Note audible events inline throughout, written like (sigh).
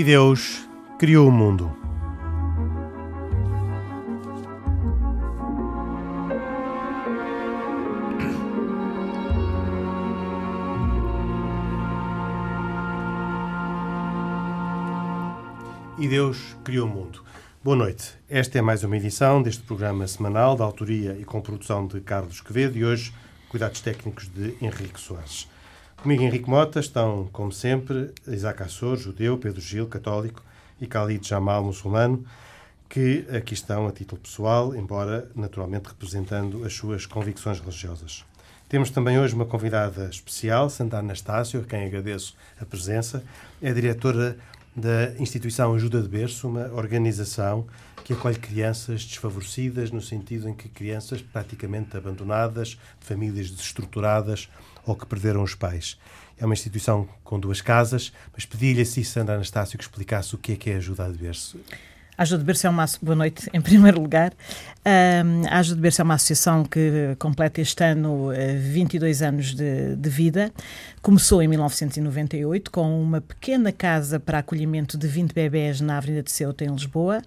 E Deus criou o mundo. E Deus criou o mundo. Boa noite. Esta é mais uma edição deste programa semanal da autoria e com produção de Carlos Quevedo e hoje cuidados técnicos de Henrique Soares. Comigo Henrique Mota estão, como sempre, Isaac Assor, judeu, Pedro Gil, católico e Khalid Jamal, muçulmano, que aqui estão a título pessoal, embora naturalmente representando as suas convicções religiosas. Temos também hoje uma convidada especial, Santa Anastácio, a quem agradeço a presença. É diretora da instituição Ajuda de Berço, uma organização que acolhe crianças desfavorecidas, no sentido em que crianças praticamente abandonadas, de famílias desestruturadas ou que perderam os pais. É uma instituição com duas casas, mas pedi-lhe a si, Sandra Anastácio, que explicasse o que é que é Ajuda de Berço. A Ajuda de Berço é uma boa noite, em primeiro lugar. A Ajuda de Berço é uma associação que completa este ano 22 eh, anos de, de, vida. Começou em 1998 com uma pequena casa para acolhimento de 20 bebés na Avenida de Ceuta, em Lisboa.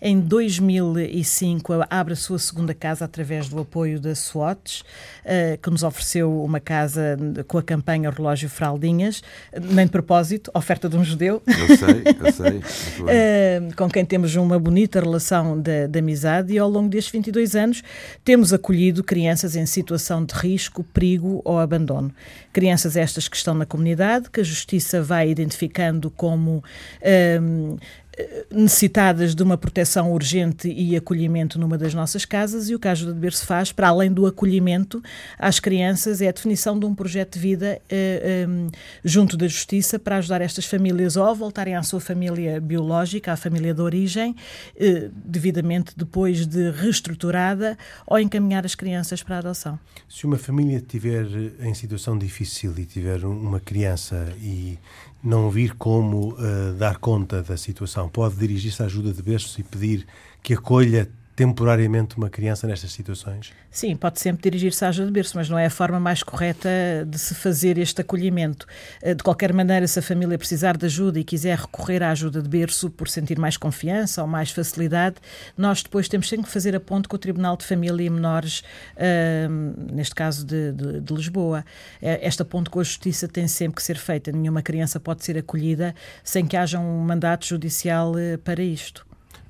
Em 2005 abre a sua segunda casa através do apoio da SWATs, eh, que nos ofereceu uma casa com a campanha Relógio Fraldinhas, nem de propósito, oferta de um judeu. Eu sei, eu sei. (laughs) Com quem temos uma bonita relação de, de amizade e ao longo destes 22 anos temos acolhido crianças em situação de risco, perigo ou abandono. Crianças estas que estão na comunidade, que a Justiça vai identificando como um, necessitadas de uma proteção urgente e acolhimento numa das nossas casas e o que a Ajuda de Berço faz, para além do acolhimento às crianças, é a definição de um projeto de vida eh, eh, junto da Justiça para ajudar estas famílias ou a voltarem à sua família biológica, à família de origem, eh, devidamente depois de reestruturada, ou encaminhar as crianças para a adoção. Se uma família estiver em situação difícil e tiver uma criança e não vir como uh, dar conta da situação, pode dirigir-se à ajuda de berço e pedir que acolha temporariamente uma criança nestas situações? Sim, pode sempre dirigir-se à ajuda de berço, mas não é a forma mais correta de se fazer este acolhimento. Eh, de qualquer maneira, se a família precisar de ajuda e quiser recorrer à ajuda de berço por sentir mais confiança ou mais facilidade, nós depois temos sempre que fazer a ponte com o Tribunal de Família e Menores, uh, neste caso de, de, de Lisboa. Eh, esta ponte com a Justiça tem sempre que ser feita. Nenhuma criança pode ser acolhida sem que haja um mandato judicial para isto.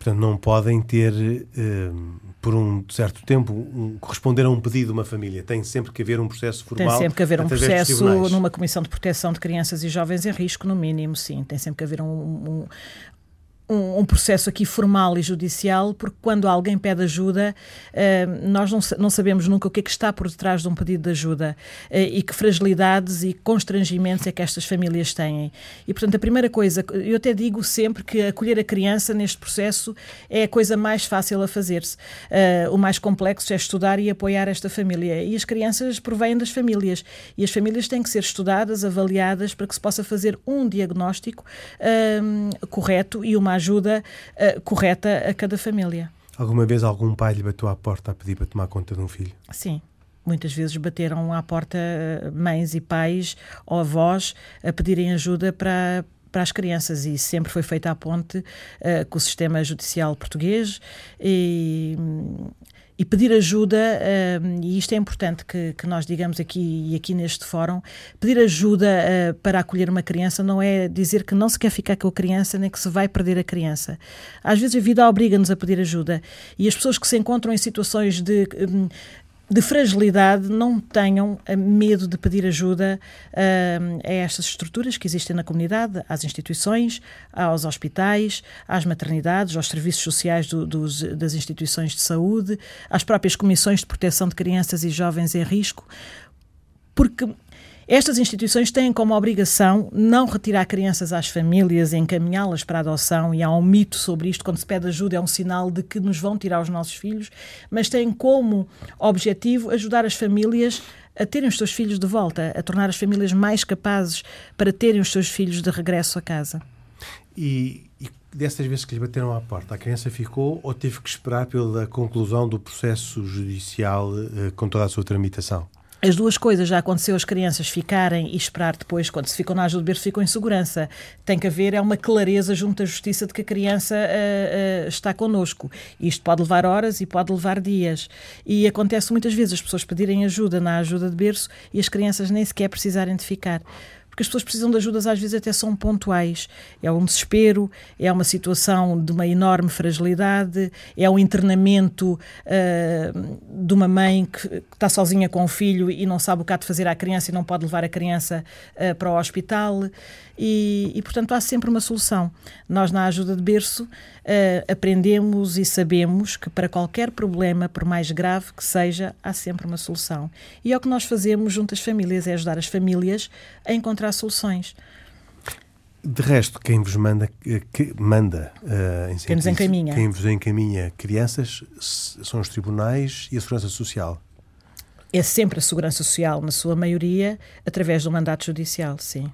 Portanto, não podem ter, uh, por um certo tempo, um, corresponder a um pedido de uma família. Tem sempre que haver um processo formal. Tem sempre que haver um processo numa Comissão de Proteção de Crianças e Jovens em Risco, no mínimo, sim. Tem sempre que haver um, um, um, processo aqui formal e judicial, porque quando alguém pede ajuda, uh, nós não, não, sabemos nunca o que é que está por detrás de um pedido de ajuda uh, e que fragilidades e constrangimentos é que estas famílias têm. E, portanto, a primeira coisa, eu até digo sempre que acolher a criança neste processo é a coisa mais fácil a fazer-se. Uh, o mais complexo é estudar e apoiar esta família. E as crianças provêm das famílias. E as famílias têm que ser estudadas, avaliadas, para que se possa fazer um diagnóstico correto e uma ajuda uh, correta a cada família. Alguma vez algum pai lhe bateu à porta a pedir para tomar conta de um filho? Sim. Muitas vezes bateram à porta eh, mães e pais ou avós a pedirem ajuda para, para as crianças e sempre foi feita a ponte uh, com o sistema judicial português e, e pedir ajuda, uh, e isto é importante que, que, nós digamos aqui e aqui neste fórum, pedir ajuda uh, para acolher uma criança não é dizer que não se quer ficar com a criança nem que se vai perder a criança. Às vezes a vida obriga-nos a pedir ajuda e as pessoas que se encontram em situações de um, de fragilidade não tenham eh, medo de pedir ajuda uh, a estas estruturas que existem na comunidade, às instituições, aos hospitais, às maternidades, aos serviços sociais do, dos, das instituições de saúde, às próprias comissões de proteção de crianças e jovens em risco, porque estas instituições têm como obrigação não retirar crianças às famílias encaminhá-las para a adoção, e há um mito sobre isto: quando se pede ajuda, é um sinal de que nos vão tirar os nossos filhos, mas têm como objetivo ajudar as famílias a terem os seus filhos de volta, a tornar as famílias mais capazes para terem os seus filhos de regresso a casa. E, e dessas vezes que lhe bateram à porta, a criança ficou ou teve que esperar pela conclusão do processo judicial eh, com toda a sua tramitação? As duas coisas já aconteceu as crianças ficarem e esperar depois, quando se ficam na ajuda de berço, ficam em segurança. Tem que haver é uma clareza junto à justiça de que a criança uh, uh, está connosco. Isto pode levar horas e pode levar dias. E acontece muitas vezes as pessoas pedirem ajuda na ajuda de berço e as crianças nem sequer precisarem de ficar porque as pessoas precisam de ajudas, às vezes até são pontuais. É um desespero, é uma situação de uma enorme fragilidade, é um internamento uh, de uma mãe que, que, está sozinha com o filho e não sabe o que há de fazer à criança e não pode levar a criança uh, para o hospital. E, e, portanto, há sempre uma solução. Nós, na ajuda de berço, uh, aprendemos e sabemos que para qualquer problema, por mais grave que seja, há sempre uma solução. E é o que nós fazemos junto às famílias, é ajudar as famílias a encontrar soluções. De resto, quem vos manda, eh, que manda uh, quem nos encaminha. Quem vos encaminha crianças são os tribunais e a Segurança Social. É sempre a Segurança Social, na sua maioria, através do mandato judicial, sim.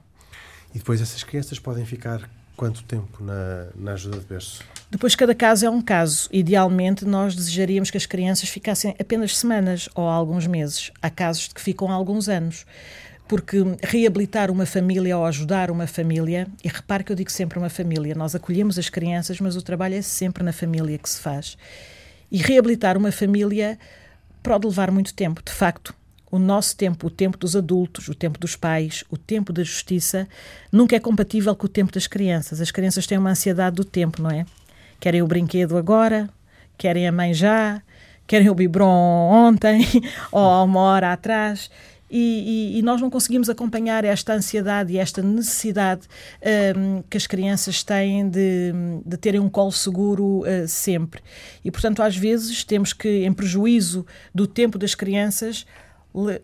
E depois essas crianças podem ficar quanto tempo na, na ajuda de berço? Depois, cada caso é um caso. Idealmente, nós desejaríamos que as crianças ficassem apenas semanas ou alguns meses. Há casos de que ficam alguns anos. Porque reabilitar uma família ou ajudar uma família, e repare que eu digo sempre uma família, nós acolhemos as crianças, mas o trabalho é sempre na família que se faz. E reabilitar uma família pode levar muito tempo, de facto o nosso tempo, o tempo dos adultos, o tempo dos pais, o tempo da justiça, nunca é compatível com o tempo das crianças. As crianças têm uma ansiedade do tempo, não é? Querem o brinquedo agora, querem a mãe já, querem o biberon ontem (laughs) ou uma hora atrás. E, e, e, nós não conseguimos acompanhar esta ansiedade e esta necessidade um, que as crianças têm de, de terem um colo seguro uh, sempre. E, portanto, às vezes temos que, em prejuízo do tempo das crianças,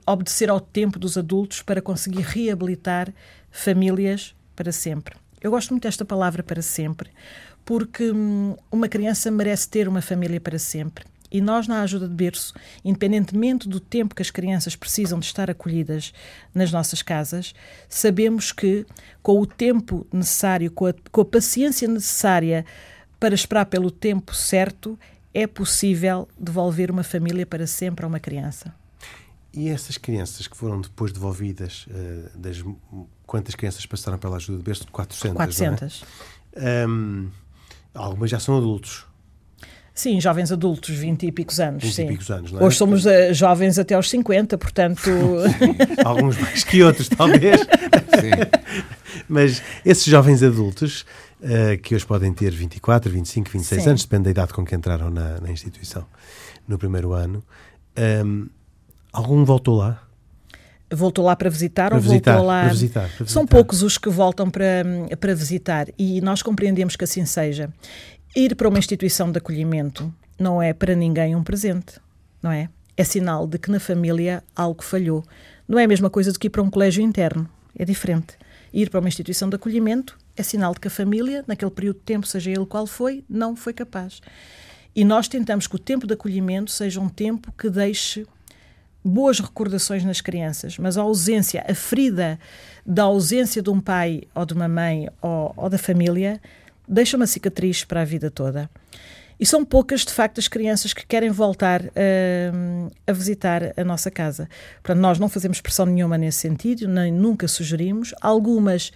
obedecer ao tempo dos adultos para conseguir reabilitar famílias para sempre. Eu gosto muito desta palavra para sempre, porque hum, uma criança merece ter uma família para sempre. E nós, na ajuda de berço, independentemente do tempo que as crianças precisam de estar acolhidas nas nossas casas, sabemos que, com o tempo necessário, com a, com a paciência necessária para esperar pelo tempo certo, é possível devolver uma família para sempre a uma criança. E essas crianças que foram depois devolvidas, uh, das, quantas crianças passaram pela ajuda de berço? 400. 400. É? Um, algumas já são adultos. Sim, jovens adultos, 20 e picos anos. 20 sim. e picos anos, não é? Hoje somos uh, jovens até aos 50, portanto. (laughs) Alguns mais que outros, talvez. (laughs) Sim. Mas esses jovens adultos, uh, que hoje podem ter 24, 25, 26 sim. anos, depende da idade com que entraram na, na instituição no primeiro ano, um, Algum voltou lá? Voltou lá para visitar para ou visitar, voltou lá? Para visitar, para visitar. São poucos os que voltam para, para visitar e nós compreendemos que assim seja. Ir para uma instituição de acolhimento não é para ninguém um presente, não é? É sinal de que na família algo falhou. Não é a mesma coisa do que ir para um colégio interno, é diferente. Ir para uma instituição de acolhimento é sinal de que a família, naquele período de tempo, seja ele qual foi, não foi capaz. E nós tentamos que o tempo de acolhimento seja um tempo que deixe boas recordações nas crianças, mas a ausência, a ferida da ausência de um pai ou de uma mãe ou, ou da família deixa uma cicatriz para a vida toda. E são poucas, de facto, as crianças que querem voltar uh, a visitar a nossa casa. Portanto, nós não fazemos pressão nenhuma nesse sentido, nem nunca sugerimos. Algumas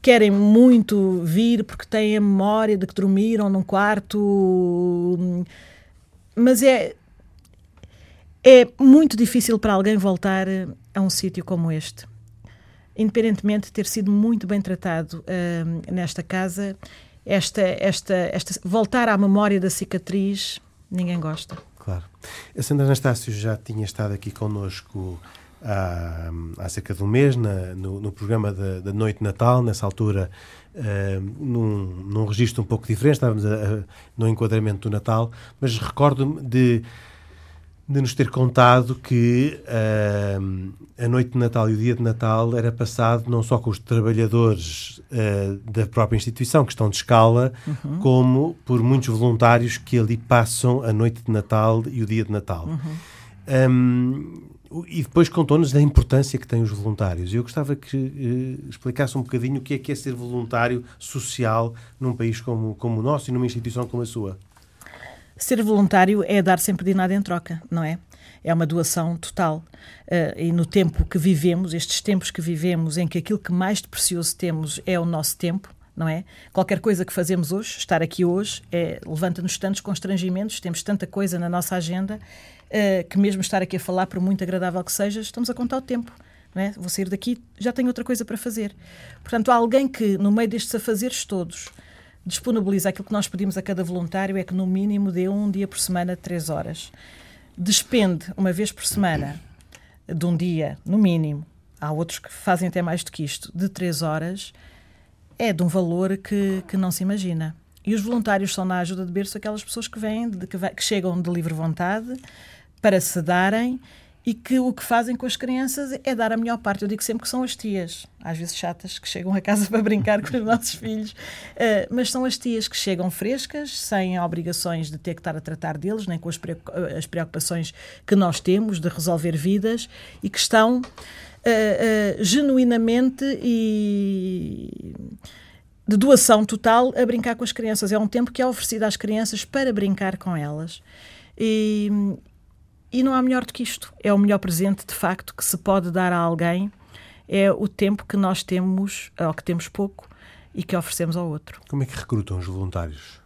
querem muito vir porque têm a memória de que dormiram num quarto, mas é é muito difícil para alguém voltar eh, a um sítio como este. Independentemente de ter sido muito bem tratado uh, nesta casa, esta, esta, esta, voltar à memória da cicatriz, ninguém gosta. Claro. A Sandra Anastácio já tinha estado aqui connosco há, há cerca de um mês, na, no, no, programa da, Noite de Natal, nessa altura, uh, num, num registro um pouco diferente, estávamos a, a, no enquadramento do Natal, mas recordo-me de de nos ter contado que uh, a noite de Natal e o dia de Natal era passado não só com os trabalhadores uh, da própria instituição, que estão de escala, uhum. como por muitos voluntários que ali passam a noite de Natal e o dia de Natal. Uhum. Um, e depois contou-nos da importância que têm os voluntários. Eu gostava que uh, explicasse um bocadinho o que é que é ser voluntário social num país como, como o nosso e numa instituição como a sua. Ser voluntário é dar sempre de nada em troca, não é? é uma doação total. Uh, e no tempo que vivemos, estes tempos que vivemos, em que aquilo que mais de precioso temos é o nosso tempo, não é? Qualquer coisa que fazemos hoje, estar aqui hoje, é, levanta-nos tantos constrangimentos, temos tanta coisa na nossa agenda, uh, que mesmo estar aqui a falar, por muito agradável que seja, estamos a contar o tempo. Não é? Vou sair daqui, já tenho outra coisa para fazer. Portanto, há alguém que, no meio destes afazeres todos, disponibiliza aquilo que nós pedimos a cada voluntário é que, no mínimo, dê um dia por semana, três horas. Despende, uma vez por semana, de um dia, no mínimo, há outros que fazem até mais do que isto, de três horas, é de um valor que, que não se imagina. E os voluntários são, na ajuda de berço, aquelas pessoas que vêm, de, que, que chegam de livre vontade para se darem e que o que fazem com as crianças é dar a melhor parte. Eu digo sempre que são as tias, às vezes chatas, que chegam a casa (laughs) para brincar com os nossos filhos, uh, mas são as tias que chegam frescas, sem obrigações de ter que estar a tratar deles, nem com as preocupações que nós temos de resolver vidas e que estão uh, uh, genuinamente e de doação total a brincar com as crianças. É um tempo que é oferecido às crianças para brincar com elas. E, e não há melhor do que isto. É o melhor presente, de facto, que se pode dar a alguém. É o tempo que nós temos, ou que temos pouco, e que oferecemos ao outro. Como é que recrutam os voluntários?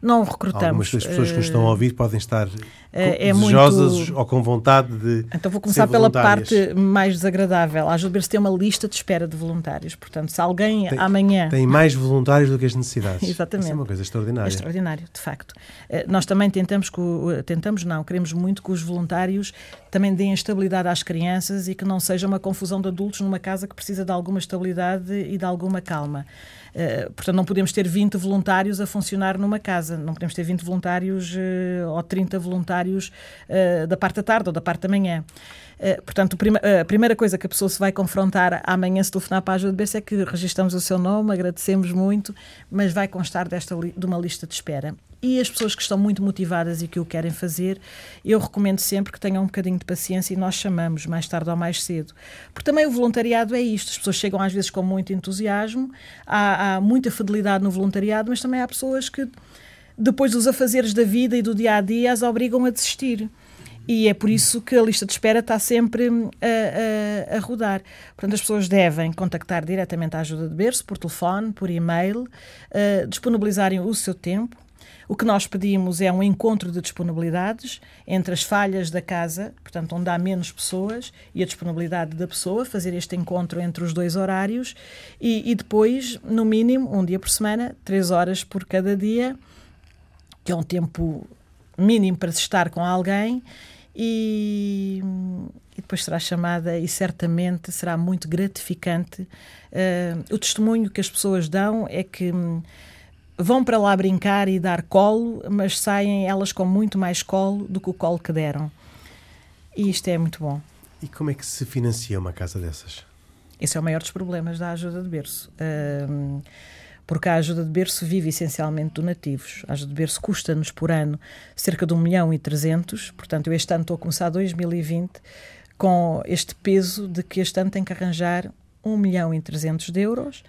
Não recrutamos. Algumas das pessoas que nos estão a ouvir podem estar é, é desejosas muito... ou com vontade de. Então vou começar pela parte mais desagradável. A Ajuda-se tem uma lista de espera de voluntários. Portanto, se alguém tem, amanhã. Tem mais voluntários do que as necessidades. Exatamente. (laughs) Isso é uma coisa extraordinária. É extraordinário, de facto. Eh, nós também tentamos, que, tentamos não, queremos muito que os voluntários também deem estabilidade às crianças e que não seja uma confusão de adultos numa casa que precisa de alguma estabilidade e de alguma calma. Portanto, não podemos ter 20 voluntários a funcionar numa casa, não podemos ter 20 voluntários uh, ou 30 voluntários uh, da parte da tarde ou da parte da manhã. Uh, portanto, a primeira coisa que a pessoa se vai confrontar amanhã se telefonar para a ajuda de berço é que registramos o seu nome, agradecemos muito, mas vai constar desta de uma lista de espera. E as pessoas que estão muito motivadas e que o querem fazer, eu recomendo sempre que tenham um bocadinho de paciência e nós chamamos mais tarde ou mais cedo. Porque também o voluntariado é isto. As pessoas chegam às vezes com muito entusiasmo, há, há muita fidelidade no voluntariado, mas também há pessoas que depois dos afazeres da vida e do dia a dia as obrigam a desistir. E é por isso que a lista de espera está sempre a, a, a, rodar. Portanto, as pessoas devem contactar diretamente a ajuda de berço, por telefone, por e-mail, uh, disponibilizarem o seu tempo. O que nós pedimos é um encontro de disponibilidades entre as falhas da casa, portanto, onde há menos pessoas, e a disponibilidade da pessoa, fazer este encontro entre os dois horários e, e depois, no mínimo, um dia por semana, três horas por cada dia, que é um tempo mínimo para se estar com alguém e, e, depois será chamada e certamente será muito gratificante. Uh, o testemunho que as pessoas dão é que hum, vão para lá brincar e dar colo, mas saem elas com muito mais colo do que o colo que deram. E isto é muito bom. E como é que se financia uma casa dessas? Esse é o maior dos problemas da ajuda de berço. Uh, porque a ajuda de berço vive essencialmente donativos. A ajuda de berço custa-nos por ano cerca de 1 milhão e 300, portanto, eu este ano estou a começar 2020 com este peso de que este ano tem que arranjar 1 milhão e 300 de euros.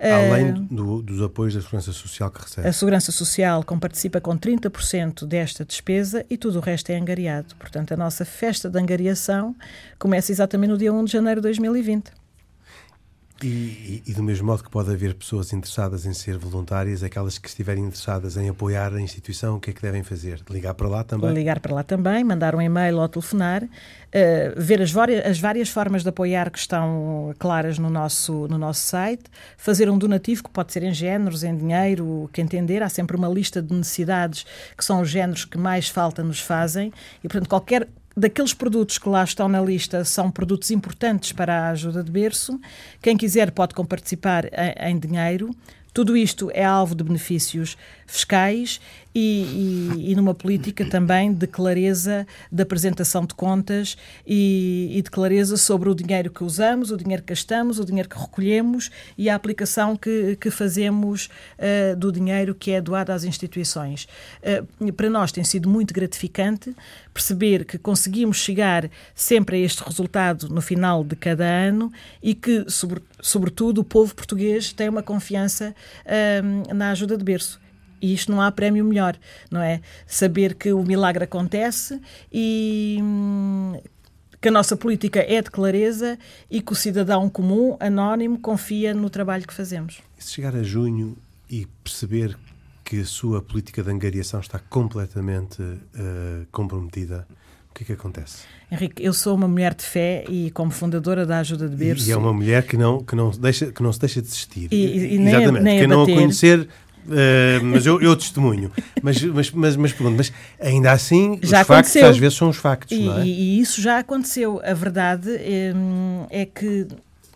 Além uh, do, dos apoios da Segurança Social que recebe. A Segurança Social participa com 30% desta despesa e tudo o resto é angariado. Portanto, a nossa festa de angariação começa exatamente no dia 1 de janeiro de 2020. E, e, do mesmo modo que pode haver pessoas interessadas em ser voluntárias, aquelas que estiverem interessadas em apoiar a instituição, o que é que devem fazer? Ligar para lá também? Ligar para lá também, mandar um e-mail ou telefonar, uh, ver as, as, várias formas de apoiar que estão claras no nosso, no nosso site, fazer um donativo que pode ser em géneros, em dinheiro, o que entender. Há sempre uma lista de necessidades que são os géneros que mais falta nos fazem e, portanto, qualquer daqueles produtos que lá estão na lista são produtos importantes para a ajuda de berço. Quem quiser pode comparticipar em, em dinheiro. Tudo isto é alvo de benefícios fiscais e, e, e, numa política também de clareza da apresentação de contas e, e, de clareza sobre o dinheiro que usamos, o dinheiro que gastamos, o dinheiro que recolhemos e a aplicação que, que fazemos uh, do dinheiro que é doado às instituições. Uh, para nós tem sido muito gratificante perceber que conseguimos chegar sempre a este resultado no final de cada ano e que, sobre, sobretudo, o povo português tem uma confiança uh, na ajuda de berço E isto não há prémio melhor, não é? Saber que o milagre acontece e hum, que a nossa política é de clareza e que o cidadão comum, anónimo, confia no trabalho que fazemos. E se chegar a junho e perceber que a sua política de angariação está completamente uh, comprometida, o que é que acontece? Henrique, eu sou uma mulher de fé e como fundadora da Ajuda de Berço... E é uma mulher que não, que não, deixa, que não se deixa de existir. E, e nem Exatamente. Nem Quem não a conhecer Uh, mas eu, eu testemunho. Mas, mas, mas, mas, pergunto, mas ainda assim, já os factos às vezes são os factos, e, não é? E, isso já aconteceu. A verdade é, é que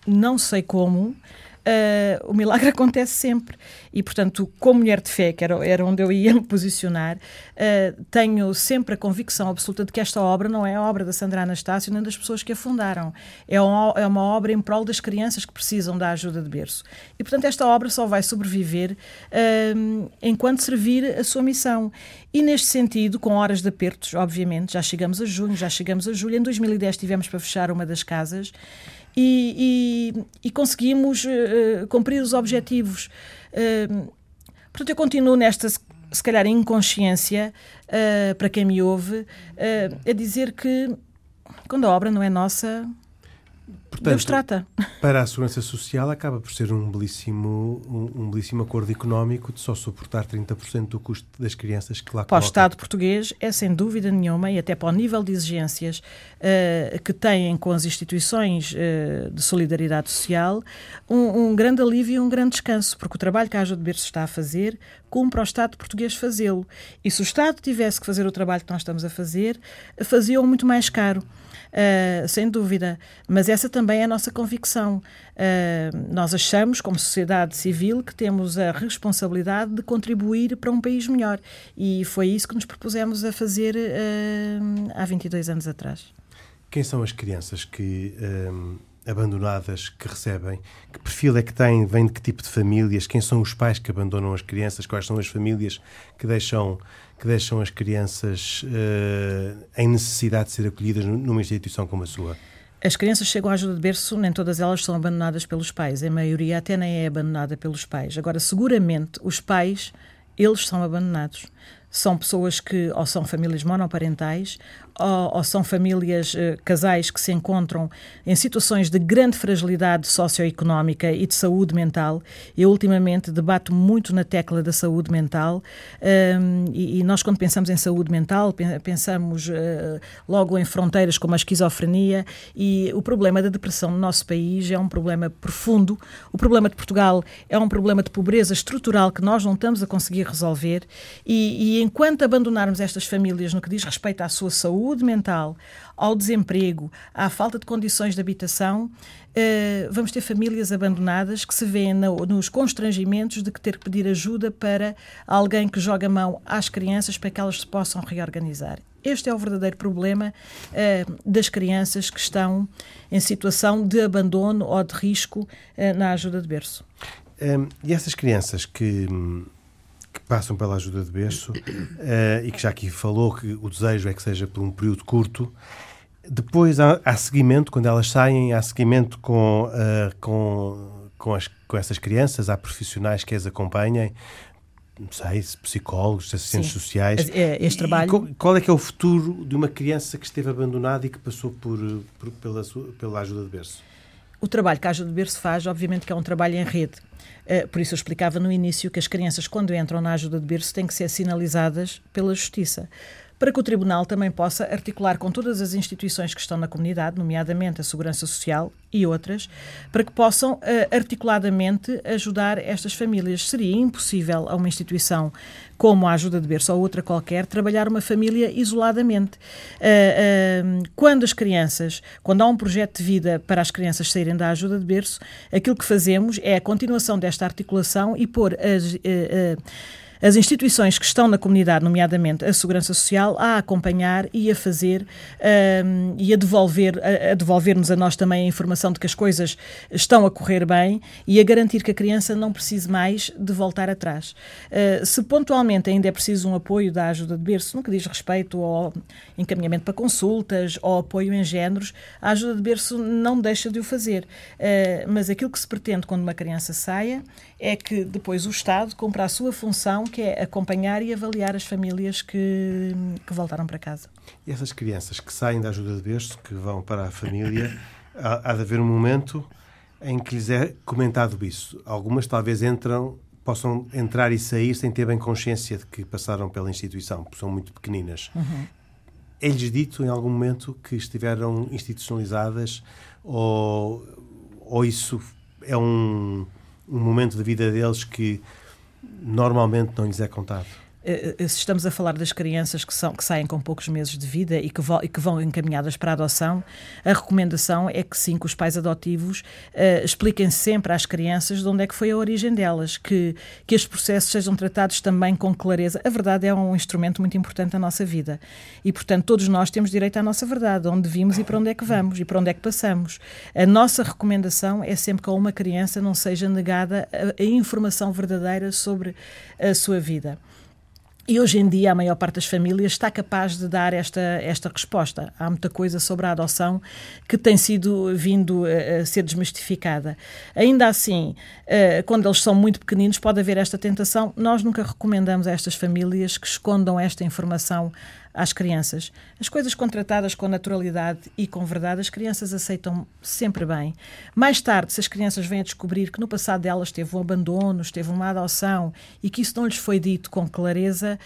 não sei como uh, o milagre (laughs) acontece sempre. E, portanto, como mulher de fé, que era, era onde eu ia me posicionar, uh, tenho sempre a convicção absoluta de que esta obra não é a obra da Sandra Anastácio nem das pessoas que a fundaram. É uma, é uma obra em prol das crianças que precisam da ajuda de berço. E, portanto, esta obra só vai sobreviver uh, enquanto servir a sua missão. E, neste sentido, com horas de apertos, obviamente, já chegamos a junho, já chegamos a julho. Em 2010 tivemos para fechar uma das casas e, e, e conseguimos uh, cumprir os objetivos. Uh, portanto, eu continuo nesta, se calhar, inconsciência, uh, para quem me ouve, a dizer que quando a obra não é nossa, Portanto, Deus trata. Para a Segurança Social acaba por ser um belíssimo, um, um belíssimo acordo económico de só suportar 30% do custo das crianças que lá Para o Estado português é sem dúvida nenhuma e até para o nível de exigências uh, que têm com as instituições uh, de solidariedade social um, um, grande alívio e um grande descanso, porque o trabalho que a Ajuda de Berço está a fazer cumpre ao Estado português fazê-lo. E se o Estado tivesse que fazer o trabalho que nós estamos a fazer, fazia-o muito mais caro. Uh, sem dúvida. Mas essa também é a nossa convicção. Uh, nós achamos, como sociedade civil, que temos a responsabilidade de contribuir para um país melhor. E foi isso que nos propusemos a fazer uh, há 22 anos atrás. Quem são as crianças que abandonadas que recebem? Que perfil é que têm? Vêm de que tipo de famílias? Quem são os pais que abandonam as crianças? Quais são as famílias que deixam que deixam as crianças uh, em necessidade de ser acolhidas numa instituição como a sua? As crianças chegam à ajuda de berço, nem todas elas são abandonadas pelos pais. A maioria até nem é abandonada pelos pais. Agora, seguramente, os pais, eles são abandonados. São pessoas que ou são famílias monoparentais ou, ou são famílias, uh, casais que se encontram em situações de grande fragilidade socioeconómica e de saúde mental. Eu, ultimamente, debato muito na tecla da saúde mental um, e, e, nós, quando pensamos em saúde mental, pensamos uh, logo em fronteiras como a esquizofrenia e o problema da depressão no nosso país é um problema profundo. O problema de Portugal é um problema de pobreza estrutural que nós não estamos a conseguir resolver e, e enquanto abandonarmos estas famílias no que diz respeito à sua saúde, saúde mental, ao desemprego, à falta de condições de habitação, uh, vamos ter famílias abandonadas que se vêem no, nos constrangimentos de que ter que pedir ajuda para alguém que joga mão às crianças para que elas se possam reorganizar. Este é o verdadeiro problema uh, das crianças que estão em situação de abandono ou de risco uh, na ajuda de berço. Um, e essas crianças que que passam pela ajuda de berço uh, e que já aqui falou que o desejo é que seja por um período curto. Depois há, há seguimento, quando elas saem, há seguimento com, uh, com, com, as, com essas crianças, há profissionais que as acompanhem, não sei, psicólogos, assistentes Sim. sociais. É, este trabalho... Qual, qual, é que é o futuro de uma criança que esteve abandonada e que passou por, por pela, pela ajuda de berço? O trabalho que a ajuda de berço faz, obviamente que é um trabalho em rede. Uh, por isso eu explicava no início que as crianças, quando entram na ajuda de berço, têm que ser sinalizadas pela Justiça para que o Tribunal também possa articular com todas as instituições que estão na comunidade, nomeadamente a Segurança Social e outras, para que possam uh, articuladamente ajudar estas famílias. Seria impossível a uma instituição como a ajuda de berço ou outra qualquer, trabalhar uma família isoladamente. Uh, uh, quando as crianças, quando há um projeto de vida para as crianças saírem da ajuda de berço, aquilo que fazemos é a continuação desta articulação e pôr as as instituições que estão na comunidade, nomeadamente a Segurança Social, a acompanhar e a fazer um, e a devolver a, a devolver-nos a nós também a informação de que as coisas estão a correr bem e a garantir que a criança não precise mais de voltar atrás. Uh, se pontualmente ainda é preciso um apoio da ajuda de berço, no que diz respeito ao encaminhamento para consultas ou apoio em géneros, a ajuda de berço não deixa de o fazer. Uh, mas aquilo que se pretende quando uma criança saia é que depois o Estado cumpra a sua função que é acompanhar e avaliar as famílias que, que voltaram para casa. E essas crianças que saem da ajuda de berço, que vão para a família, há, há de haver um momento em que lhes é comentado isso. Algumas talvez entram, possam entrar e sair sem ter bem consciência de que passaram pela instituição, porque são muito pequeninas. Uhum. É-lhes dito em algum momento que estiveram institucionalizadas ou, ou isso é um, um momento da vida deles que normalmente não lhes é contado? Eh, eh, se estamos a falar das crianças que, são, que saem com poucos meses de vida e que, vo, e que vão encaminhadas para a adoção, a recomendação é que sim, que os pais adotivos uh, expliquem sempre às crianças de onde é que foi a origem delas, que, que estes processos sejam tratados também com clareza. A verdade é um instrumento muito importante da nossa vida e, portanto, todos nós temos direito à nossa verdade, onde vimos e para onde é que vamos e para onde é que passamos. A nossa recomendação é sempre que a uma criança não seja negada a, a informação verdadeira sobre a sua vida. E hoje em dia a maior parte das famílias está capaz de dar esta, esta resposta. Há muita coisa sobre a adoção que tem sido vindo a, ser desmistificada. Ainda assim, uh, quando eles são muito pequeninos, pode haver esta tentação. Nós nunca recomendamos a estas famílias que escondam esta informação às crianças. As coisas contratadas com naturalidade e com verdade, as crianças aceitam sempre bem. Mais tarde, se as crianças vêm a descobrir que no passado delas teve um abandono, teve uma adoção e que isso não lhes foi dito com clareza,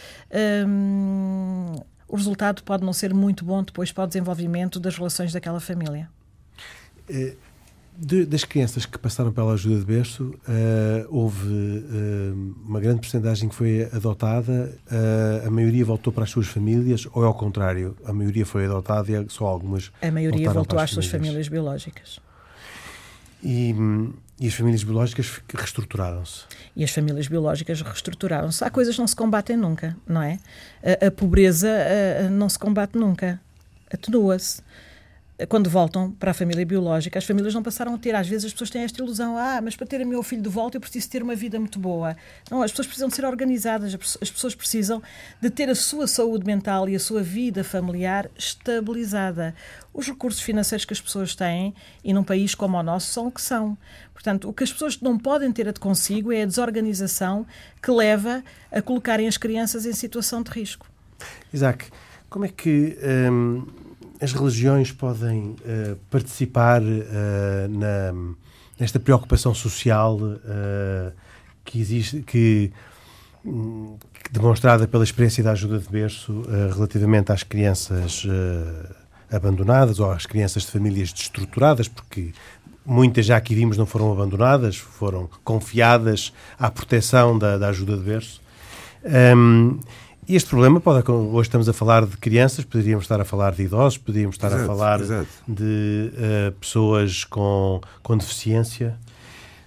hum, o resultado pode não ser muito bom depois para o desenvolvimento das relações daquela família. É de, das crianças que passaram pela ajuda de berço, uh, houve uh, uma grande porcentagem que foi adotada, uh, a maioria voltou para as suas famílias, ou é ao contrário, a maioria foi adotada e só algumas. A maioria voltou às suas famílias biológicas. E, e, as famílias biológicas reestruturaram-se. E as famílias biológicas reestruturaram-se. Há coisas que não se combatem nunca, não é? A, a pobreza a, não se combate nunca, atenua-se quando voltam para a família biológica, as famílias não passaram a ter. Às vezes as pessoas têm esta ilusão: ah, mas para ter o meu filho de volta eu preciso ter uma vida muito boa. Não, as pessoas precisam de ser organizadas, as pessoas precisam de ter a sua saúde mental e a sua vida familiar estabilizada. Os recursos financeiros que as pessoas têm, e num país como o nosso, são o que são. Portanto, o que as pessoas não podem ter de consigo é a desorganização que leva a colocarem as crianças em situação de risco. Isaac, como é que. Hum as religiões podem uh, participar uh, na, nesta preocupação social uh, que existe, que, demonstrada pela experiência da ajuda de berço relativamente às crianças abandonadas ou às crianças de famílias destruturadas, porque muitas já aqui vimos não foram abandonadas, foram confiadas à proteção da, da ajuda de berço. Um, e este problema pode. Hoje estamos a falar de crianças, poderíamos estar a falar de idosos, poderíamos estar exato, a falar exato. de uh, pessoas com, com deficiência.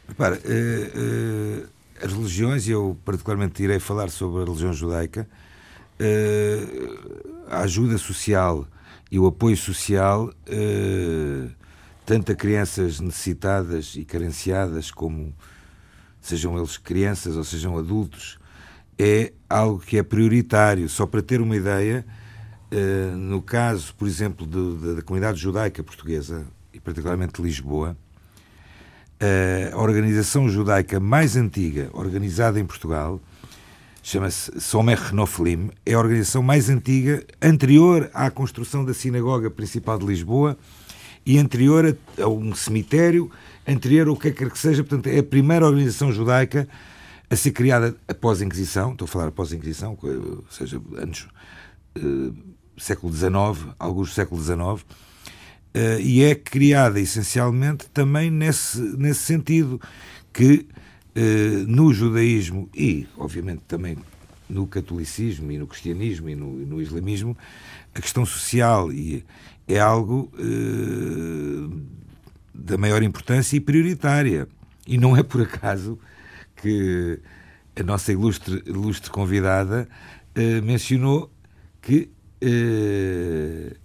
Repara, uh, uh, as religiões, e eu particularmente irei falar sobre a religião judaica, a ajuda social e o apoio social, tanto a crianças necessitadas e carenciadas, como sejam eles crianças ou sejam adultos, é algo que é prioritário. Só para ter uma ideia, uh, no caso, por exemplo, da comunidade judaica portuguesa, e particularmente de Lisboa, uh, a organização judaica mais antiga organizada em Portugal chama-se Somer Noflim, é a organização mais antiga, anterior à construção da sinagoga principal de Lisboa e anterior a, a um cemitério, anterior ao que quer que seja, portanto, é a primeira organização judaica a ser criada após a Inquisição, estou a falar após a Inquisição, ou seja, anos uh, século XIX, alguns século XIX, uh, e é criada essencialmente também nesse, nesse sentido que uh, no judaísmo e, obviamente, também no catolicismo e no cristianismo e no, e no islamismo, a questão social e, é algo da maior importância e prioritária. E não é por acaso que a nossa ilustre, ilustre convidada uh, mencionou que uh,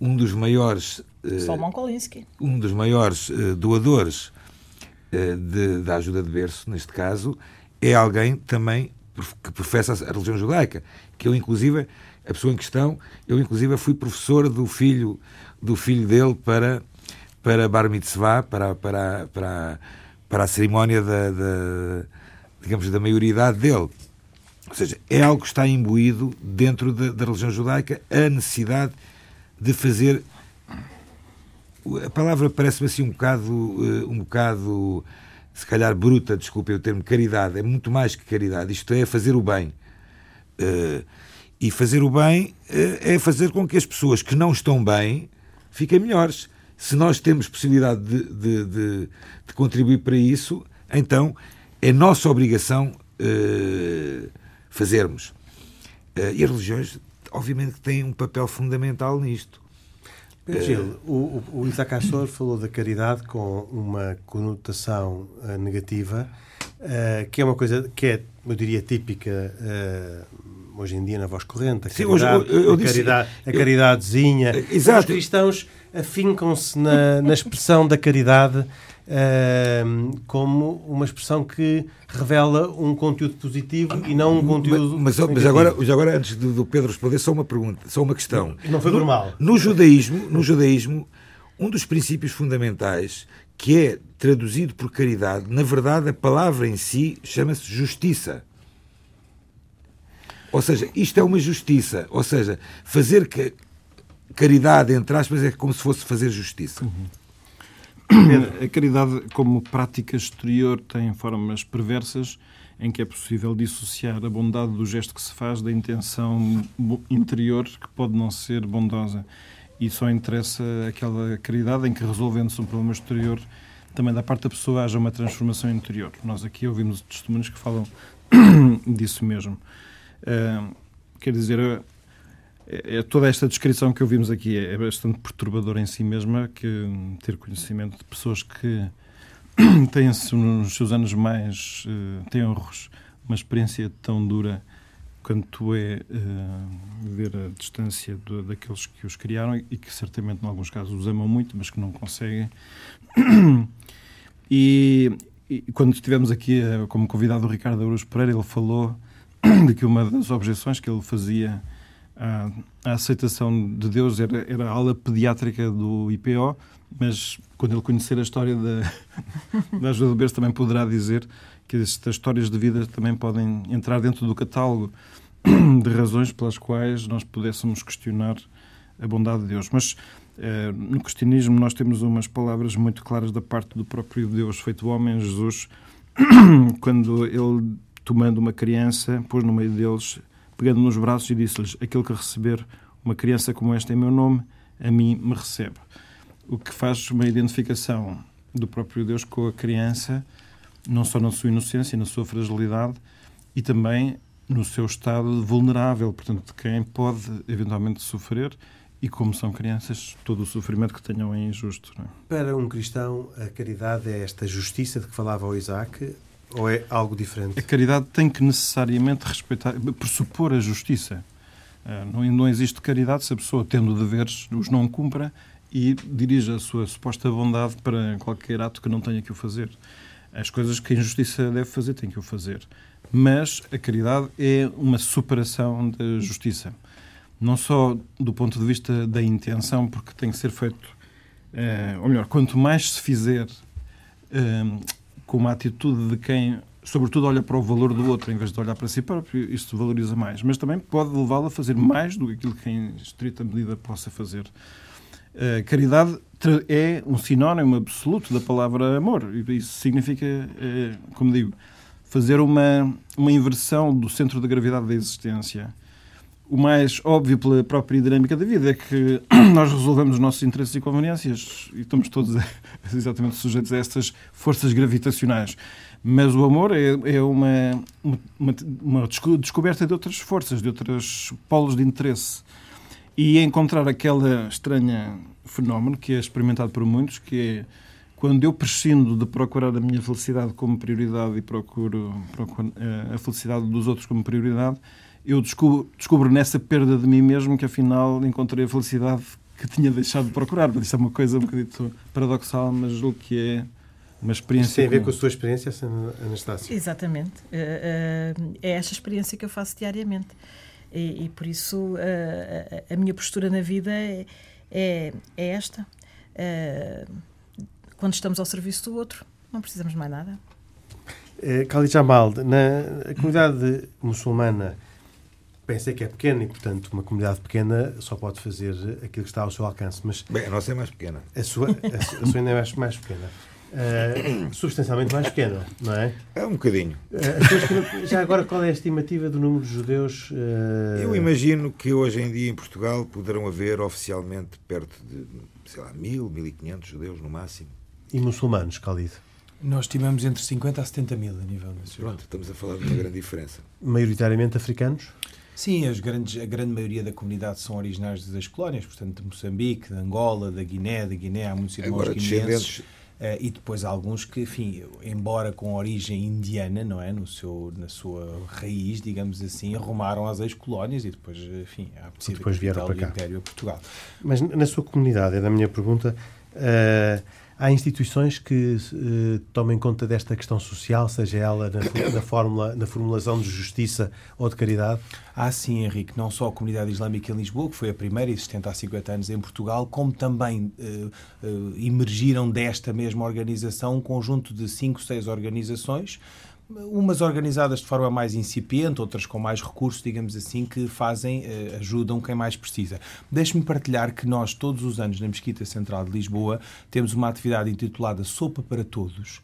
um dos maiores uh, Salomão Kolinsky. um dos maiores doadores de, da ajuda de berço, neste caso, é alguém também que professa a religião judaica, que eu inclusive a pessoa em questão, eu inclusive fui professor do filho do filho dele para para bar mitzvah, para para para para a cerimónia da, da, digamos, da maioridade dele. Ou seja, é algo que está imbuído dentro da, da religião judaica a necessidade de fazer. A palavra parece-me assim um bocado, eh, um bocado, se calhar bruta, desculpem o termo, caridade. É muito mais que caridade. Isto é fazer o bem. Uh, e fazer o bem uh, é fazer com que as pessoas que não estão bem fiquem melhores. Se nós temos possibilidade de, de, de, de contribuir para isso, então é nossa obrigação uh, fazermos. e as religiões, obviamente, têm um papel fundamental nisto. Gil, o, o Isaac Assor falou da caridade com uma conotação uh, negativa, uh, que é uma coisa que é, eu diria, típica uh, hoje em dia na voz corrente. A caridade, Sim, hoje, eu, eu a, caridade a caridadezinha. Eu, exato. Os cristãos afincam-se na, na expressão da caridade uh, como uma expressão que revela um conteúdo positivo e não um conteúdo. Mas, mas, mas agora, agora, antes do, Pedro responder, só uma pergunta, só uma questão. Não foi normal. No, no judaísmo, no judaísmo, um dos princípios fundamentais que é traduzido por caridade, na verdade, a palavra em si chama-se justiça. Ou seja, isto é uma justiça. Ou seja, fazer caridade, entre aspas, é como se fosse fazer justiça. Uhum. A caridade, como prática exterior, tem formas perversas em que é possível dissociar a bondade do gesto que se faz da intenção interior que pode não ser bondosa. E só interessa aquela caridade em que, resolvendo-se um problema exterior, também da parte da pessoa haja uma transformação interior. Nós aqui ouvimos testemunhos que falam (coughs) disso mesmo. Uh, quer dizer, toda esta descrição que ouvimos aqui é, é bastante perturbadora em si mesma, que ter conhecimento de pessoas que (clears throat) têm-se nos seus anos mais uh, tenros uma experiência tão dura quanto é uh, ver a distância do, daqueles que os criaram e que certamente, em alguns casos, os amam muito, mas que não conseguem. E, e quando estivemos aqui uh, como convidado o Ricardo Aruz Pereira, ele falou (clears throat) de que uma das objeções que ele fazia a, a aceitação de Deus era, era a aula pediátrica do IPO, mas quando ele conhecer a história da, (laughs) da ajuda de berço também poderá dizer que estas histórias de vida também podem entrar dentro do catálogo de razões pelas quais nós pudéssemos questionar a bondade de Deus. Mas eh, no cristianismo nós temos umas palavras muito claras da parte do próprio Deus feito homem, Jesus, (clears throat) quando ele, tomando uma criança, pôs no meio deles pegando nos braços e disse-lhes: Aquele que receber uma criança como esta em meu nome, a mim me recebe. O que faz uma identificação do próprio Deus com a criança, não só na sua inocência, na sua fragilidade, e também no seu estado vulnerável, portanto, de quem pode eventualmente sofrer e como são crianças, todo o sofrimento que tenham é injusto. É? Para um cristão, a caridade é esta justiça de que falava o Isaac, ou é algo diferente? A caridade tem que necessariamente respeitar, pressupor a justiça. Eh, não, não existe caridade se a pessoa, tendo deveres, os não cumpra e dirige a sua suposta bondade para qualquer ato que não tenha que o fazer. As coisas que a injustiça deve fazer, tem que o fazer. Mas a caridade é uma superação da justiça. Não só do ponto de vista da intenção, porque tem que ser feito. Eh, ou melhor, quanto mais se fizer eh, com uma atitude de quem, sobretudo, olha para o valor do outro em vez de olhar para si próprio, isto valoriza mais. Mas também pode levá-lo a fazer mais do que aquilo que em estrita medida possa fazer. A caridade é um sinónimo absoluto da palavra amor. Isso significa, é, como digo, fazer uma, uma inversão do centro da gravidade da existência. O mais óbvio pela própria dinâmica da vida é que (clears throat) nós resolvemos os nossos interesses e conveniências e estamos todos (laughs) exatamente sujeitos a estas forças gravitacionais. Mas o amor é, é uma, uma, uma, descoberta de outras forças, de outros polos de interesse. E encontrar aquela estranha fenómeno que é experimentado por muitos, que é quando eu prescindo de procurar a minha felicidade como prioridade e procuro, procuro eh, a felicidade dos outros como prioridade, eu descubro, descubro nessa perda de mim mesmo que afinal encontrei a felicidade que tinha deixado de procurar. Isso é uma coisa um bocadinho paradoxal, mas o que é uma experiência. Isso tem a ver com a sua experiência, Anastácia? Exatamente. Eh, eh, é esta experiência que eu faço diariamente. E, e por isso eh, a, a, minha postura na vida é, é, é esta. Quando estamos ao serviço do outro, não precisamos mais nada. Khalid Jamal, na comunidade muçulmana, pensei que é pequena e, portanto, uma comunidade pequena só pode fazer aquilo que está ao seu alcance. Mas Bem, a nossa é mais pequena. A sua, a sua, a sua ainda é mais, mais pequena. Uh, substancialmente mais pequena, não é? É um bocadinho. Uh, já agora, qual é a estimativa do número de judeus? Uh... Eu imagino que hoje em dia em Portugal poderão haver oficialmente perto de, sei lá, mil, mil e quinhentos judeus no máximo. E muçulmanos, Khalid? Nós estimamos entre 50 a 70 mil a nível nacional. Pronto, estamos a falar de uma grande diferença. Maioritariamente africanos? Sim, as grandes, a grande maioria da comunidade são originários das colónias, portanto, de Moçambique, de Angola, da Guiné, da Guiné, há muitos irmãos Agora, guineenses. Uh, e depois alguns que, enfim, embora com origem indiana, não é, no seu, na sua raiz, digamos assim, arrumaram as ex-colónias e depois, enfim, a depois vieram para cá. Império a Portugal. Mas na sua comunidade, é da minha pergunta, uh, há instituições que uh, tomem conta desta questão social, seja ela na, na, fórmula, na formulação de justiça ou de caridade? Há sim, Henrique, não só a comunidade islâmica em Lisboa, que foi a primeira existente há 50 anos em Portugal, como também uh, uh, emergiram desta mesma organização um conjunto de cinco, seis organizações umas organizadas de forma mais incipiente, outras com mais recursos, digamos assim, que fazem, eh, ajudam quem mais precisa. Deixe-me partilhar que nós, todos os anos, na Mesquita Central de Lisboa, temos uma atividade intitulada Sopa para Todos,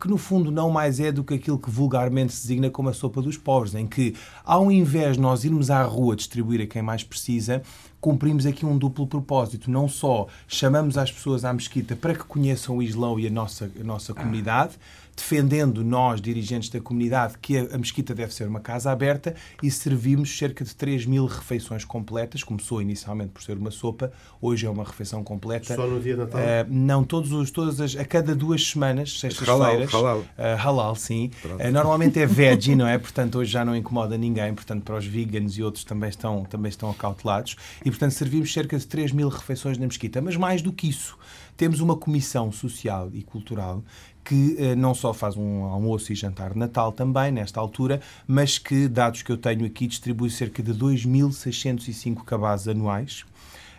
que no fundo não mais é do que aquilo que vulgarmente se designa como a sopa dos pobres, em que, ao invés de nós irmos à rua distribuir a quem mais precisa, cumprimos aqui um duplo propósito. Não só chamamos as pessoas à mesquita para que conheçam o Islão e a nossa, a nossa comunidade, defendendo nós, dirigentes da comunidade, que a, mesquita deve ser uma casa aberta e servimos cerca de 3 mil refeições completas. Começou inicialmente por ser uma sopa, hoje é uma refeição completa. Só no dia de Natal? Uh, não, todos os, todas as, a cada duas semanas, sextas-feiras. Halal, halal. Uh, halal, sim. Uh, normalmente é veggie, não é? Portanto, hoje já não incomoda ninguém. Portanto, para os veganos e outros também estão, também estão acautelados. E, portanto, servimos cerca de 3 mil refeições na mesquita. Mas mais do que isso, temos uma comissão social e cultural que eh, não só faz um almoço e jantar de Natal também, nesta altura, mas que, dados que eu tenho aqui, distribui cerca de 2.605 cabazes anuais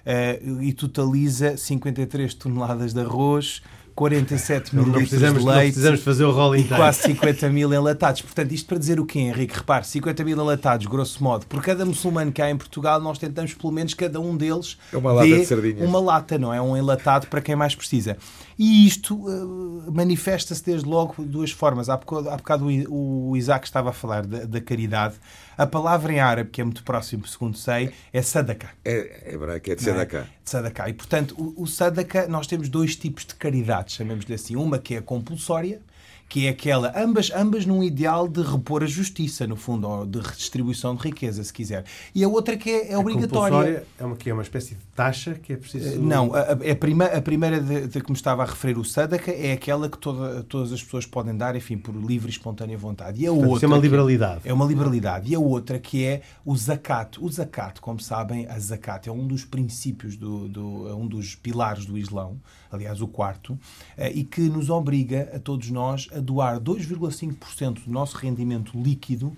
uh, e totaliza 53 toneladas de arroz, 47 mil litros de leite precisamos fazer o rol e quase 50 mil enlatados. Portanto, isto para dizer o quê, Henrique? Repare, 50 mil enlatados, grosso modo. Por cada muçulmano que há em Portugal, nós tentamos, pelo menos, cada um deles é uma lata de sardinhas. uma lata, não é? Um enlatado para quem mais precisa. E isto uh, manifesta-se desde logo de duas formas. Há bocado, há bocado o, o Isaac estava a falar da, da, caridade. A palavra em árabe, que é muito próximo, segundo sei, é sadaka. É, é hebraico, é de sadaka. É? De sadaka. E, portanto, o, o sadaka, nós temos dois tipos de caridade, chamemos-lhe assim. Uma que é compulsória, que é aquela, ambas, ambas num ideal de repor a justiça, no fundo, ou de redistribuição de riqueza, se quiser. E a outra que é, é obrigatória. É uma, que é uma espécie de taxa que é preciso. Não, a, a, prima, a primeira de, de que me estava a referir o Sadaka é aquela que toda, todas as pessoas podem dar, enfim, por livre e espontânea vontade. E a Portanto, outra. é uma liberalidade. É uma liberalidade. E a outra que é o Zakat. O Zakat, como sabem, a Zakat é um dos princípios, do, do, é um dos pilares do Islão, aliás, o quarto, eh, e que nos obriga a todos nós a doar 2,5% do nosso rendimento líquido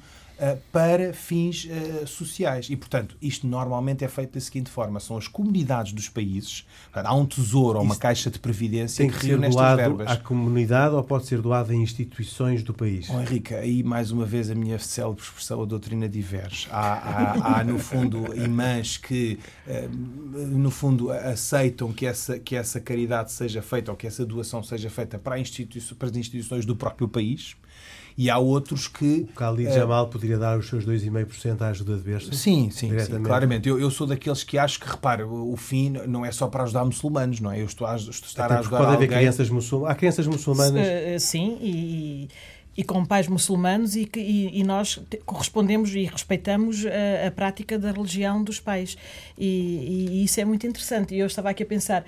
para fins uh, sociais. E, portanto, isto normalmente é feito da seguinte forma: são as comunidades dos países, há um tesouro ou uma caixa de previdência tem que, que reúne estas verbas. à comunidade ou pode ser doado a instituições do país? Oh, Henrique, aí mais uma vez a minha célebre expressão, a doutrina diverge. Há, há, há no fundo, imãs que, uh, no fundo, aceitam que essa, que essa caridade seja feita ou que essa doação seja feita para, institui para as instituições do próprio país e há outros que. O Khalid uh, Jamal poderia dar os seus 2,5% à ajuda de berço? Sim, sim, sim claramente. Eu, eu sou daqueles que acho que, repare, o fim não é só para ajudar muçulmanos, não é? Eu estou a, estou a estar Até a ajudar pode haver alguém... crianças muçulmanas. Há crianças muçulmanas? Uh, sim, e e com pais muçulmanos e, que, e, e nós correspondemos e respeitamos a, a, prática da religião dos pais. E, e, isso é muito interessante. E eu estava aqui a pensar,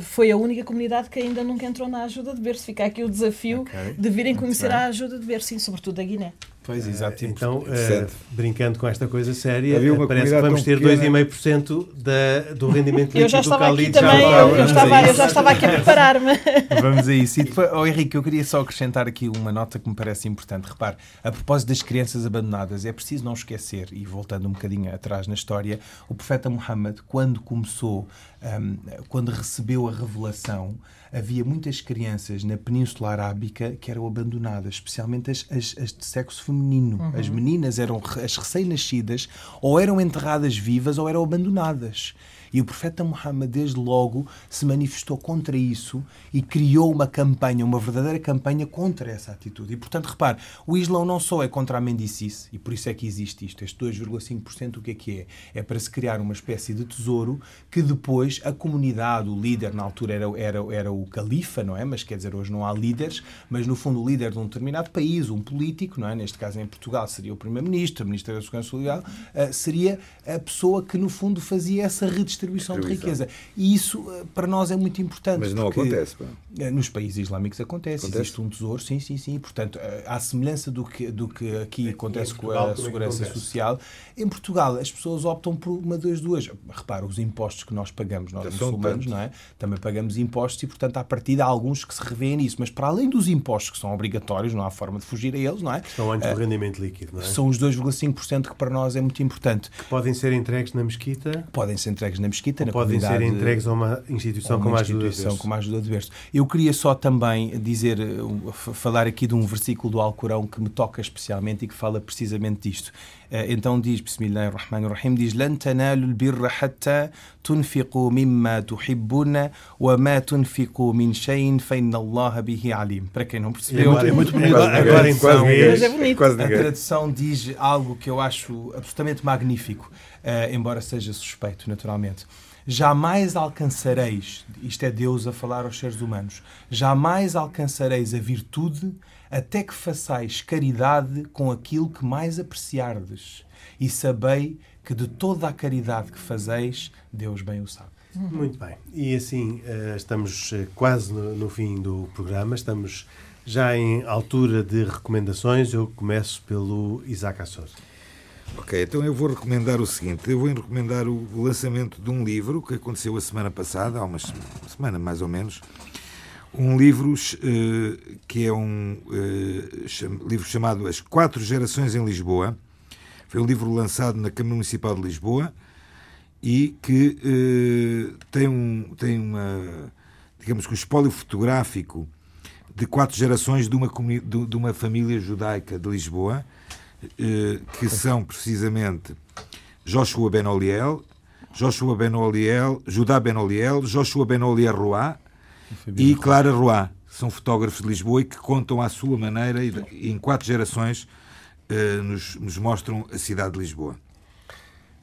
foi a única comunidade que ainda nunca entrou na ajuda de berço. Fica aqui o desafio okay. de virem conhecer a ajuda de berço, sim, sobretudo a Guiné. Pois, exato. Então, uh, brincando com esta coisa séria, parece que vamos ter pequena. 2,5% da, do rendimento líquido (laughs) Eu já do estava aqui também, Já eu, eu estava, eu já estava aqui a preparar-me. (laughs) Vamos a isso. E depois, oh, Henrique, eu queria só acrescentar aqui uma nota que me parece importante. Repare, a propósito das crianças abandonadas, é preciso não esquecer, e voltando um bocadinho atrás na história, o profeta Muhammad, quando começou, hum, quando recebeu a revelação, havia muitas crianças na Península Arábica que eram abandonadas, especialmente as, as- as de sexo feminino. As meninas eram as recém-nascidas, ou eram enterradas vivas ou eram abandonadas. E o profeta Muhammad, desde logo, se manifestou contra isso e criou uma campanha, uma verdadeira campanha contra essa atitude. E, portanto, repare, o Islão não só é contra a mendicice, e por isso é que existe isto, este 2,5%, o que é que é? É para se criar uma espécie de tesouro que depois a comunidade, o líder, na altura era, era, era o califa, não é? Mas quer dizer, hoje não há líderes, mas no fundo o líder de um determinado país, um político, não é? Neste caso em Portugal seria o primeiro-ministro, a ministra da Segurança Social, eh, seria a pessoa que no fundo fazia essa redistribuição de Distribuição. riqueza. E isso eh, para nós é muito importante. Mas não porque, acontece. pá. eh, Nos países islâmicos acontece. Acontece? Existe um tesouro, sim, sim, sim. Portanto, eh, à semelhança do que, do que aqui acontece com Portugal, a é que segurança acontece? social, em Portugal as pessoas optam por uma das duas. Repara, os impostos que nós pagamos, nós são muçulmanos, não é? Também pagamos impostos e, portanto, à partida há alguns que se revêem nisso. Mas para além dos impostos que são obrigatórios, não há forma de fugir a eles, não é? Estão antes do rendimento líquido, não é? São os 2,5% que para nós é muito importante. Podem ser entregues na mesquita, Podem ser entregues na Mesquita, na podem ser entregues a uma instituição, com uma como, instituição a ajuda de berço. Eu queria só também dizer, eh, falar aqui de um versículo do Alcorão que me toca especialmente e que fala precisamente disto. Eh, então diz, Bismillah Rahman Rahim: diz: "Lan tanalul birra hatta tunfiqu mimma tuhibbuna wa ma tunfiqu min shay'in fa inna bihi alim". Para quem não percebeu, é muito, é bonito. Agora então, quase é bonito. A tradução diz algo que eu acho absolutamente magnífico eh, embora seja suspeito, naturalmente. Jamais alcançareis, isto é Deus a falar aos seres humanos, jamais alcançareis a virtude até que façais caridade com aquilo que mais apreciardes. E sabei que de toda a caridade que fazeis, Deus bem o sabe. Muito bem. E assim, eh, estamos eh, quase no, fim do programa, estamos já em altura de recomendações. Eu começo pelo Isaac Assor. Ok, então eu vou recomendar o seguinte: eu vou recomendar o lançamento de um livro que aconteceu a semana passada, há uma se- semana mais ou menos. Um livro eh, que é um eh, cham- livro chamado As Quatro Gerações em Lisboa. Foi um livro lançado na Câmara Municipal de Lisboa e que eh, tem, um, tem uma, digamos que um espólio fotográfico de quatro gerações de uma, de, de uma família judaica de Lisboa, que são precisamente Joshua Ben Oliel, Joshua Ben Oliel, Judá Ben Oliel, Joshua Ben Oliel Roá e Clara Roá. São fotógrafos de Lisboa e que contam à sua maneira e, em quatro gerações eh, nos, nos mostram a cidade de Lisboa.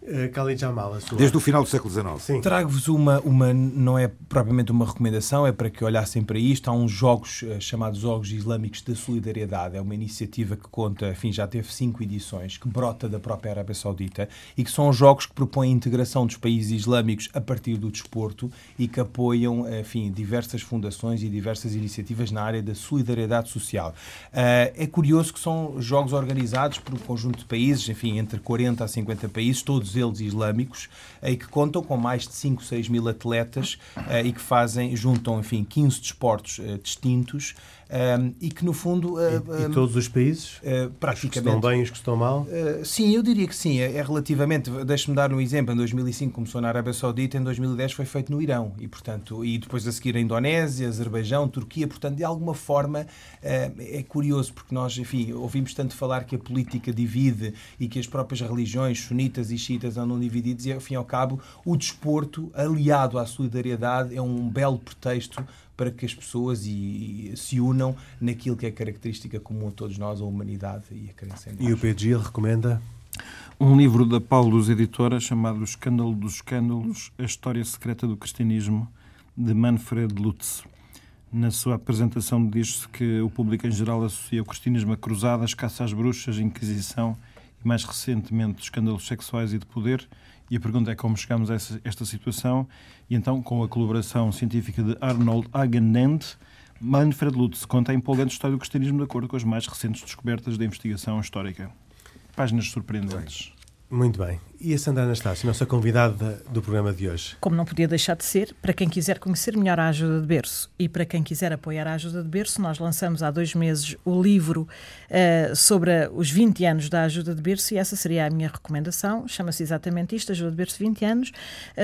Uh, Khalid Jamal, a sua. Desde o final do século XIX. Sim. Trago-vos uma, uma, não é propriamente uma recomendação, é para que olhassem para isto. Há uns jogos eh, chamados Jogos Islâmicos da Solidariedade. É uma iniciativa que conta, enfim, já teve cinco edições, que brota da própria Arábia Saudita e que são jogos que propõem a integração dos países islâmicos a partir do desporto e que apoiam, enfim, diversas fundações e diversas iniciativas na área da solidariedade social. Eh, é curioso que são jogos organizados por um conjunto de países, enfim, entre 40 a 50 países, todos eles islâmicos, eh, e que contam com mais de 5, 6 mil atletas eh, e que fazem, juntam, enfim, 15 desportos eh, distintos e que, no fundo, eh, E, e todos os países? eh, Os que praticamente... estão bem os que estão mal? Uh, sim, eu diria que sim. É, é relativamente. Deixe-me dar um exemplo. Em 2005 começou na Arábia Saudita, em 2010 foi feito no Irão. E, portanto, e depois a seguir a Indonésia, Azerbaijão, Turquia. Portanto, de alguma forma uh, é curioso, porque nós, enfim, ouvimos tanto falar que a política divide e que as próprias religiões, sunitas e xiitas, andam divididos. E, ao fim e ao cabo, o desporto, aliado à solidariedade, é um belo pretexto para que as pessoas e, e se unam naquilo que é característica comum a todos nós, a humanidade e a crença em Deus. E o Gil recomenda? Um livro da Paulus Editora chamado O Escândalo dos Escândalos, a História Secreta do Cristianismo, de Manfred Lutz. Na sua apresentação diz-se que o público em geral associa o cristianismo a cruzadas, caça às bruxas, Inquisição e, mais recentemente, escândalos sexuais e de poder. E a pergunta é como chegamos a essa- esta situação. E então, com a colaboração científica de Arnold Agenand, Manfred Lutz conta a empolgante história do cristianismo de acordo com as mais recentes descobertas da investigação histórica. Páginas surpreendentes. Muito bem. E a Sandra Anastácio, nossa convidada do programa de hoje? Como não podia deixar de ser, para quem quiser conhecer melhor a Ajuda de Berço e para quem quiser apoiar a Ajuda de Berço, nós lançamos há dois meses o livro uh, sobre os 20 anos da Ajuda de Berço e essa seria a minha recomendação. Chama-se exatamente isto, Ajuda de Berço 20 anos,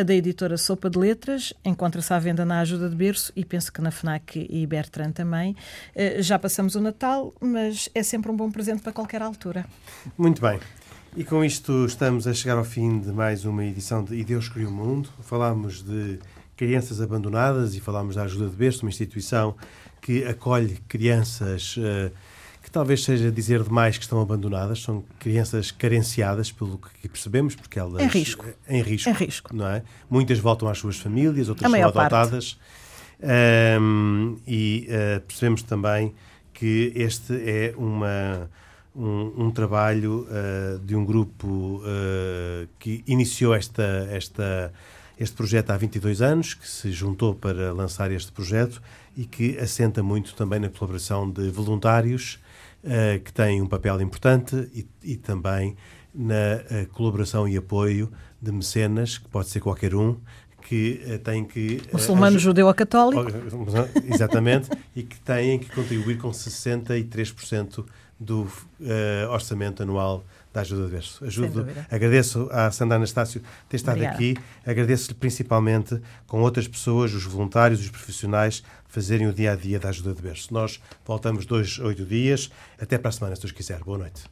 da editora Sopa de Letras. Encontra-se à venda na Ajuda de Berço e penso que na FNAC e Bertrand também. Uh, já passamos o Natal, mas é sempre um bom presente para qualquer altura. Muito bem. E com isto estamos a chegar ao fim de mais uma edição de E Deus Criou o Mundo. Falámos de crianças abandonadas e falámos da Ajuda de Berço, uma instituição que acolhe crianças uh, que talvez seja dizer demais que estão abandonadas, são crianças carenciadas, pelo que percebemos, porque elas... Em risco. Em risco. Em risco. Não é? Muitas voltam às suas famílias, outras são adotadas. Um, e uh, percebemos também que este é uma um, um trabalho uh, de um grupo uh, que iniciou esta, esta, este projeto há 22 anos, que se juntou para lançar este projeto e que assenta muito também na colaboração de voluntários uh, que têm um papel importante e, e também na colaboração e apoio de mecenas, que pode ser qualquer um, que uh, têm que. Uh, Muçulmano, judeu a católico. Exatamente, (laughs) e que têm que contribuir com 63% do uh, orçamento anual da ajuda de berço. Ajudo, agradeço à Sandra Anastácio ter estado Obrigada. aqui, agradeço-lhe principalmente com outras pessoas, os voluntários, os profissionais, fazerem o dia a dia da ajuda de berço. Nós voltamos dois, oito dias. Até para a semana, se Deus quiser. Boa noite.